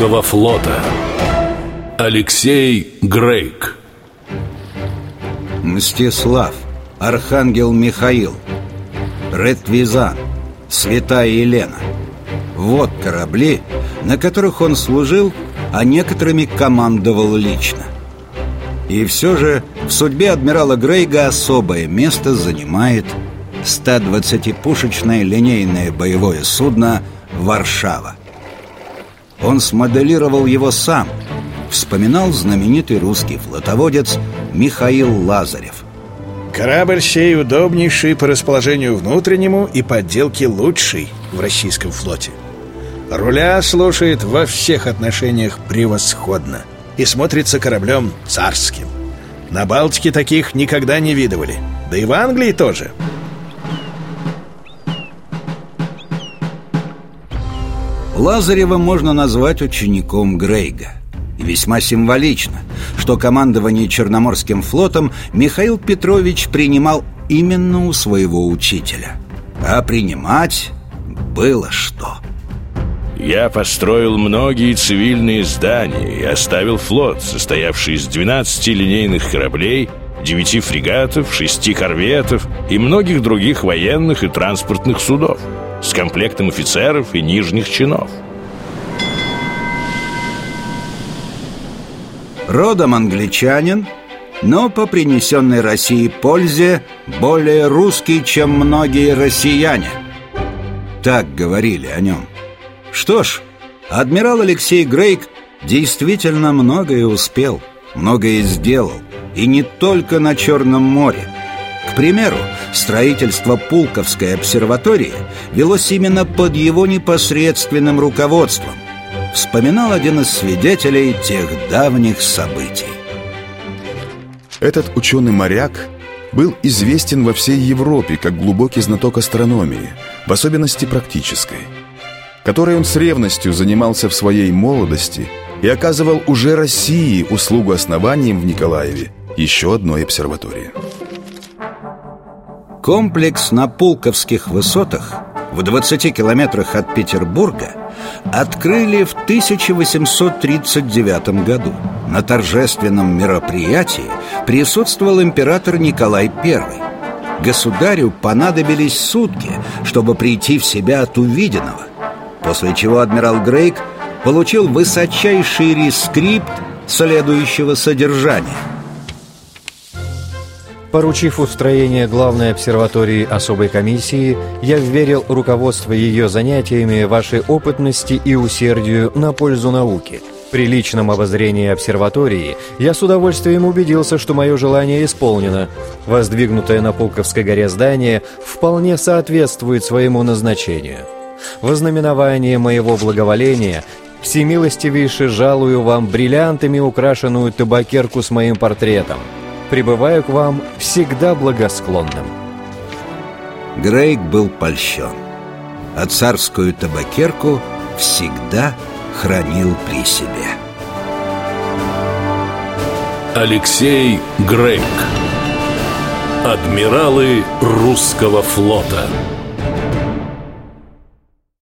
русского флота. Алексей Грейк. Мстислав Архангел Михаил Ретвизан Святая Елена. Вот корабли, на которых он служил, а некоторыми командовал лично. И все же в судьбе адмирала Грейга особое место занимает 120-пушечное линейное боевое судно «Варшава». Он смоделировал его сам, вспоминал знаменитый русский флотоводец Михаил Лазарев. Корабль сей удобнейший по расположению внутреннему и подделке лучший в российском флоте. Руля слушает во всех отношениях превосходно и смотрится кораблем царским. На Балтике таких никогда не видывали, да и в Англии тоже – Лазарева можно назвать учеником Грейга. И весьма символично, что командование Черноморским флотом Михаил Петрович принимал именно у своего учителя. А принимать было что. Я построил многие цивильные здания и оставил флот, состоявший из 12 линейных кораблей, 9 фрегатов, 6 корветов и многих других военных и транспортных судов – с комплектом офицеров и нижних чинов. Родом англичанин, но по принесенной России пользе более русский, чем многие россияне. Так говорили о нем. Что ж, адмирал Алексей Грейк действительно многое успел, многое сделал, и не только на Черном море. К примеру, строительство Пулковской обсерватории велось именно под его непосредственным руководством. Вспоминал один из свидетелей тех давних событий. Этот ученый-моряк был известен во всей Европе как глубокий знаток астрономии, в особенности практической, которой он с ревностью занимался в своей молодости и оказывал уже России услугу основанием в Николаеве еще одной обсерватории. Комплекс на Пулковских высотах в 20 километрах от Петербурга открыли в 1839 году. На торжественном мероприятии присутствовал император Николай I. Государю понадобились сутки, чтобы прийти в себя от увиденного, после чего адмирал Грейк получил высочайший рескрипт следующего содержания – Поручив устроение главной обсерватории особой комиссии, я вверил руководство ее занятиями вашей опытности и усердию на пользу науки. При личном обозрении обсерватории я с удовольствием убедился, что мое желание исполнено. Воздвигнутое на Пулковской горе здание вполне соответствует своему назначению. Вознаменование моего благоволения всемилостивейше жалую вам бриллиантами украшенную табакерку с моим портретом – пребываю к вам всегда благосклонным». Грейк был польщен, а царскую табакерку всегда хранил при себе. Алексей Грейк Адмиралы русского флота